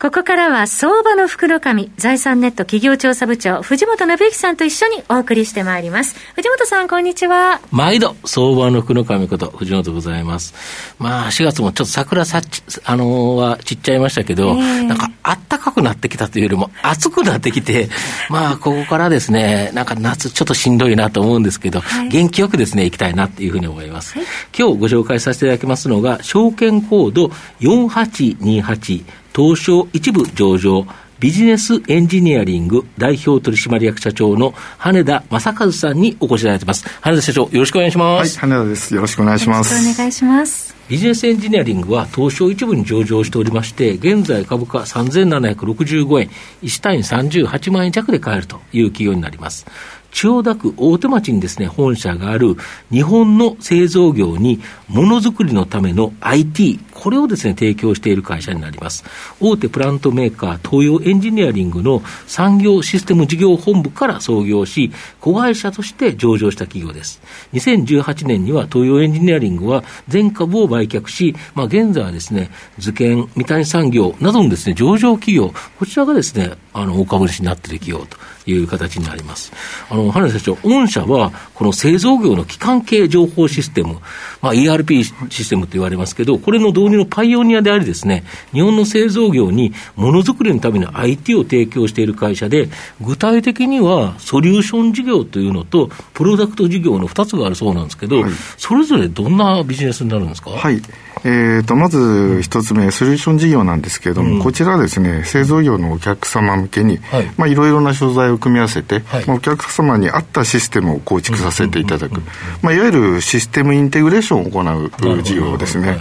ここからは相場の袋紙、財産ネット企業調査部長、藤本信之さんと一緒にお送りしてまいります。藤本さん、こんにちは。毎度、相場の袋紙こと、藤本でございます。まあ、4月もちょっと桜さち、あのー、は散っちゃいましたけど、えー、なんか暖かくなってきたというよりも暑くなってきて、まあ、ここからですね、なんか夏ちょっとしんどいなと思うんですけど、はい、元気よくですね、行きたいなっていうふうに思います。はい、今日ご紹介させていただきますのが、証券コード4828、東証一部上場、ビジネスエンジニアリング代表取締役社長の羽田正和さんにお越しいただいてます。羽田社長、よろしくお願いします。はい、羽田です。よろしくお願いします。よろしくお願いします。ビジネスエンジニアリングは東証一部に上場しておりまして、現在株価3765円、1単位38万円弱で買えるという企業になります。千代田区大手町にですね、本社がある日本の製造業にものづくりのための IT、これをですね、提供している会社になります。大手プラントメーカー、東洋エンジニアリングの産業システム事業本部から創業し、子会社として上場した企業です。2018年には東洋エンジニアリングは全株を売却し、まあ、現在はですね、図研、三谷産業などのですね、上場企業、こちらがですね、あの、大株主になっている企業という形になります。あの、羽根社長、御社は、この製造業の基幹系情報システム、まあ、ERP システムと言われますけど、これの導入のパイオニアでありですね、日本の製造業にものづくりのための IT を提供している会社で、具体的にはソリューション事業というのと、プロダクト事業の2つがあるそうなんですけど、はい、それぞれどんなビジネスになるんですか？はいえーと、まず一つ目、ソリューション事業なんですけれども、うん、こちらはですね、製造業のお客様向けに、はい。まあ、いろいろな商材を組み合わせて、はい。まあ、お客様に合ったシステムを構築させていただく、まあ、いわゆるシステムインテグレーションを行う事業ですね。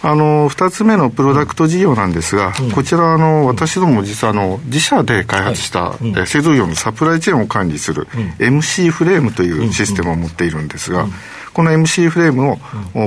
あの2つ目のプロダクト事業なんですが、うん、こちらあの、私ども実はあの自社で開発した、はい、製造業のサプライチェーンを管理する、MC フレームというシステムを持っているんですが、この MC フレームを、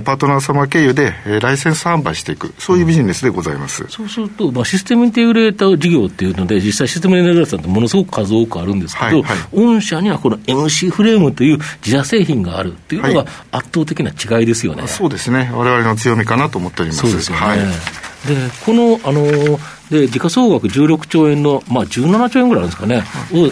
パートナー様経由で、ライセンス販売していく、そういうビジネスでございます、うん、そうすると、まあ、システムインテグレーター事業っていうので、実際システムインテグレーターってものすごく数多くあるんですけど、はいはい、御社にはこの MC フレームという自社製品があるっていうのが圧倒的な違いですよね。はい、そうですね。我々の強みかなと思っております。そうですよね。はい、で、この、あので、時価総額16兆円の、まあ、17兆円ぐらいあるんですかね、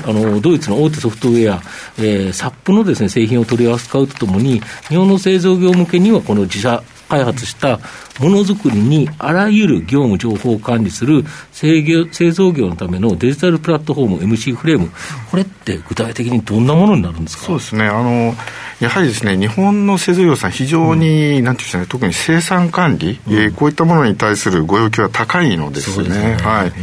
あのドイツの大手ソフトウェア、えー、サップのです、ね、製品を取り扱うとともに、日本の製造業向けには、この自社開発したものづくりにあらゆる業務情報を管理する製業製造業のためのデジタルプラットフォーム MC フレーム、これって具体的にどんなものになるんですか？そうですね。あのやはりですね、日本の製造業さん、非常に、うん、なんていうんですかね、特に生産管理、うん、えー、こういったものに対するご要求は高いのですね。すね。はい。うん。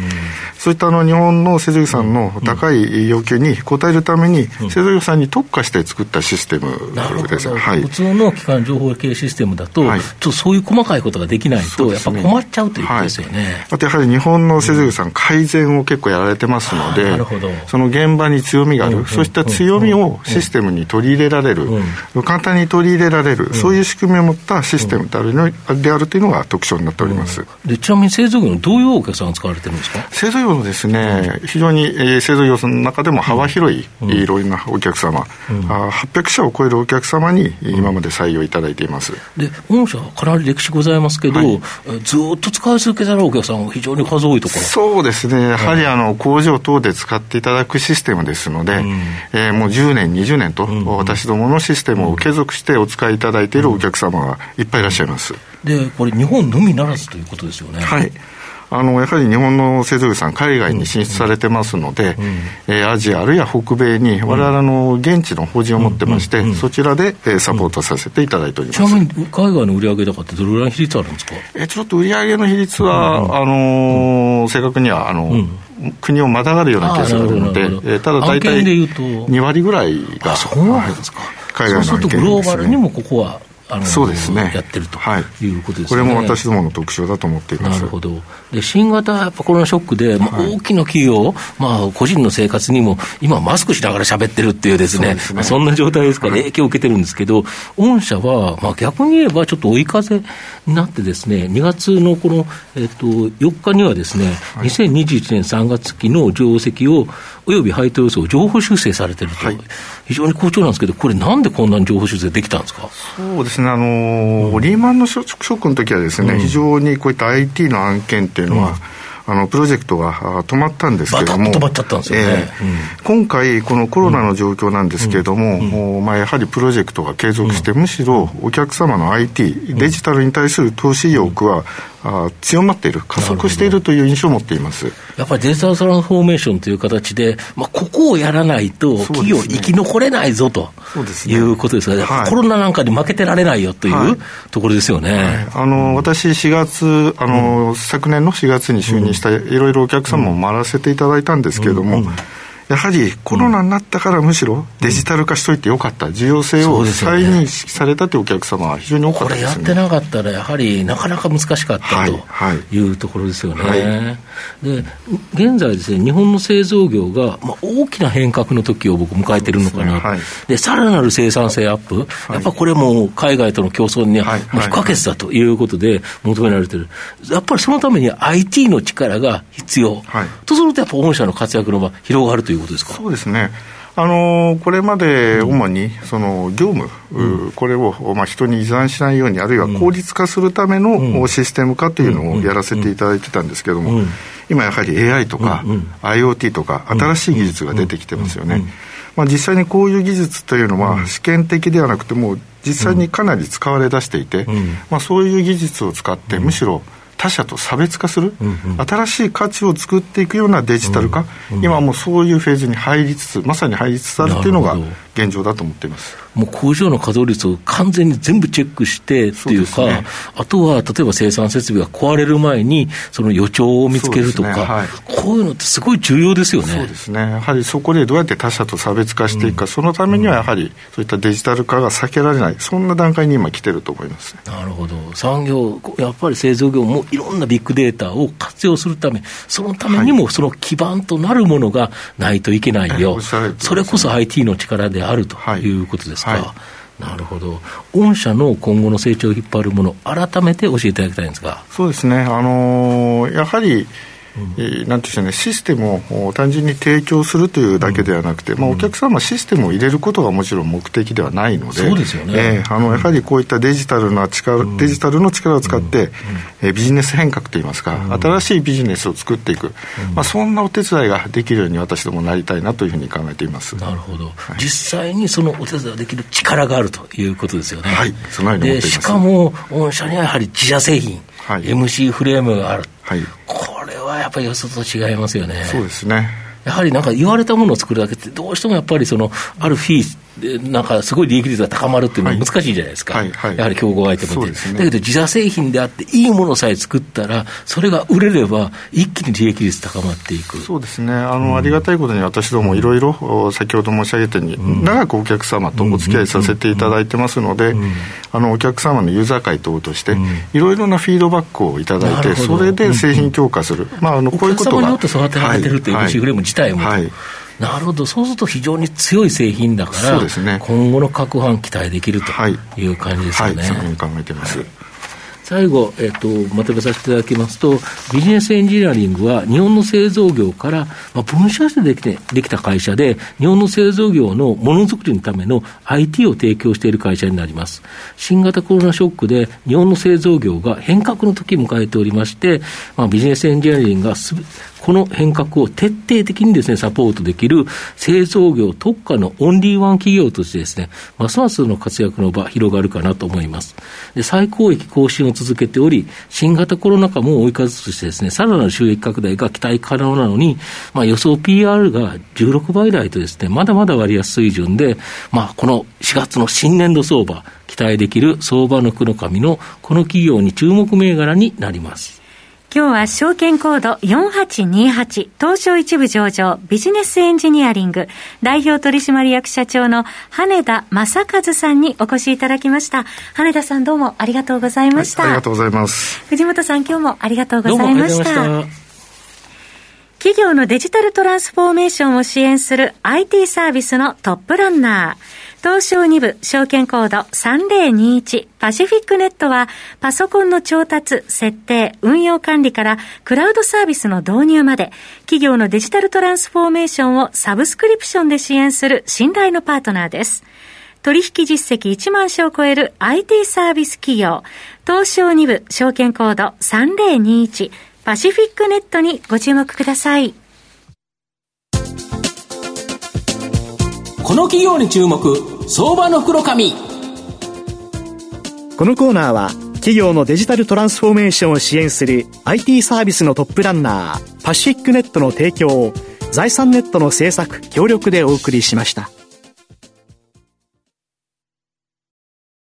そういったあの日本の製造業さんの高い要求に応えるために、製造業さんに特化して作ったシステムです、はい、普通の基幹情報系システムだと、はい、ちょっとそういう細かいことができないと、やっぱ困っちゃうということですよね。はい、あとやはり日本の製造業さん、改善を結構やられてますので、その現場に強みがある、そうした強みをシステムに取り入れられる、簡単に取り入れられる、そういう仕組みを持ったシステムであるであるというのが特徴になっております。でちなみに製造業のどういうお客さんが使われてるんですか？製造業のですね、非常に、えー、製造業の中でも幅広い、いろいろなお客様、うん、あ800社を超えるお客様に今まで採用いただいています。で、御社かなり歴史ございますけど、はい、ずっと使い続けたらお客さん非常に数多いところ。そうですね、やはりあの工場等で使っていただくシステムですので、うん、えー、もう10年、20年と、うん、私どものシステムを継続してお使いいただいているお客様がいっぱいいらっしゃいます。で、これ、日本のみならずということですよね。はい。あのやはり日本の製造業さん、海外に進出されてますので、うん、えー、アジア、あるいは北米に、われわれの現地の法人を持ってまして、うん、そちらで、えー、サポートさせていただいております、ちなみに海外の売上高って、どれぐらいの比率あるんですか、えー、ちょっと売上の比率は、うん、あのー、正確にはあの国をまたがるようなケースがあるので、えー、ただ大体2割ぐらいが、そうなんですか、海外そうするとグローバルにもここはあのそうですね、やってるとい。うことですね、はい、これも私どもの特徴だと思っています。なるほど。で新型やっぱコロナショックで、まあ、大きな企業、まあ、個人の生活にも、今、マスクしながら喋ってるっていうですね、そ、ね、まあ、そんな状態ですから、影響を受けてるんですけど、御社は、まあ、逆に言えば、ちょっと追い風になってですね、2月のこの、えっと、4日にはですね、2021年3月期の定石を、および配当予想を情報修正されてると、はい、非常に好調なんですけど、これ、なんでこんなに情報修正できたんですか？そうですね、あのーうん、リーマンのショックの時はですね、うん、非常にこういった IT の案件っていうのは、うん。あのプロジェクトが止まったんですけれども、今回、このコロナの状況なんですけれども、うん。うん、まあ、やはりプロジェクトが継続して、むしろお客様の IT、デジタルに対する投資意欲は、あ強まっている、加速しているという印象を持っています。やっぱりデジタルトランスフォーメーションという形で、まあ、ここをやらないと、企業、生き残れないぞということですが、ね。はい、コロナなんかに負けてられないよという、はい、ところですよね、はい、あの私、4月あの、うん、昨年の4月に就任した、いろいろお客様も回らせていただいたんですけれども、うん。うんやはりコロナになったからむしろデジタル化しといてよかった、重要性を再認識されたというお客様は非常に多かったです、ね、これやってなかったら、やはりなかなか難しかったというところですよね。はい。はい、で現在ですね、日本の製造業が、まあ、大きな変革の時を僕、迎えてるのかな、で、ね。はい、さらなる生産性アップ、やっぱこれも海外との競争には不可欠だということで求められてる、やっぱりそのために IT の力が必要、とすると、やっぱ御社の活躍の場、広がるといういうことですか？そうですね。あのこれまで主にその業務、うん、これをまあ人に依存しないように、あるいは効率化するためのシステム化というのをやらせていただいてたんですけれども、今やはり AI とか IoT とか、新しい技術が出てきてますよね。まあ、実際にこういう技術というのは、試験的ではなくても、実際にかなり使われ出していて、まあ、そういう技術を使って、むしろ他社と差別化する、うんうん、新しい価値を作っていくようなデジタル化、うんうん、今もうそういうフェーズに入りつつ、まさに入りつつあるというのが現状だと思っていますもう工場の稼働率を完全に全部チェックしてっていうか、ね、あとは例えば生産設備が壊れる前に、その予兆を見つけるとか、ね。はい、こういうのってすごい重要ですよね。そうですね。やはりそこでどうやって他社と差別化していくか、うん、そのためにはやはりそういったデジタル化が避けられない、そんな段階に今、来てると思います、なるほど、産業、やっぱり製造業もいろんなビッグデータを活用するため、そのためにもその基盤となるものがないといけないよ、はい、それこそ IT の力であるとい。うことですか？はい、なるほど、御社の今後の成長を引っ張るもの、改めて教えていただきたいんですが。そうですね、あのー、やはりえー、なんていうんでしょうね、システムを単純に提供するというだけではなくて、うん、まあ、お客様はシステムを入れることがもちろん目的ではないので、そうですよね、えー、あのやはりこういったデジタルな力、うん、デジタルの力を使って、えー、ビジネス変革といいますか、新しいビジネスを作っていく、まあ、そんなお手伝いができるように私どもなりたいなというふうに考えています。なるほど、はい、実際にそのお手伝いできる力があるということですよね。はい、そのように思っています。しかも、御社にはやはり自社製品、はい、MC フレームがある。はい、はやっぱりよそと違いますよね。そうですね。やはりなんか言われたものを作るだけって、どうしてもやっぱりその、あるフィーなんかすごい利益率が高まるっていうのは難しいじゃないですか、はいはい。はい、やはり競合相手もで、ね、だけど自社製品であって、いいものさえ作ったら、それが売れれば、一気に利益率高まっていく。そうですね、あの、うん、ありがたいことに、私どもいろいろ、先ほど申し上げたように、うん、長くお客様とお付き合いさせていただいてますので、あのお客様のユーザー会等として、いろいろなフィードバックをいただいて、それで製品強化する、まあ、あのこういうことが。お客様によって育てられてるいうフレーム自体も。はいなるほど、そうすると非常に強い製品だから、そうですね、今後の拡販期待できるという感じですよね。考えています。最後、えっと、まとめさせていただきますと、ビジネスエンジニアリングは日本の製造業から、まあ、分社してできてできた会社で、日本の製造業のものづくりのための IT を提供している会社になります。新型コロナショックで日本の製造業が変革の時を迎えておりまして、まあ、ビジネスエンジニアリングがすこの変革を徹底的にですね、サポートできる製造業特化のオンリーワン企業としてですね、ますますの活躍の場広がるかなと思います。で、最高益更新を続けており、新型コロナ禍も追い風としてですね、さらなる収益拡大が期待可能なのに、まあ予想 PR が16倍台とですね、まだまだ割安水準で、まあこの4月の新年度相場、期待できる相場の黒髪のこの企業に注目銘柄になります。今日は証券コード4828東証一部上場ビジネスエンジニアリング代表取締役社長の羽田正和さんにお越しいただきました。羽田さんどうもありがとうございました。はい、ありがとうございます。藤本さん今日もありがとうございました。企業のデジタルトランスフォーメーションを支援する IT サービスのトップランナー。東証2部証券コード3021パシフィックネットはパソコンの調達、設定、運用管理からクラウドサービスの導入まで企業のデジタルトランスフォーメーションをサブスクリプションで支援する信頼のパートナーです。取引実績1万社を超える IT サービス企業東証2部証券コード3021パシフィックネットにご注目ください。この企業に注目相場の袋紙このコーナーは企業のデジタルトランスフォーメーションを支援する IT サービスのトップランナーパシフィックネットの提供を財産ネットの政策協力でお送りしました。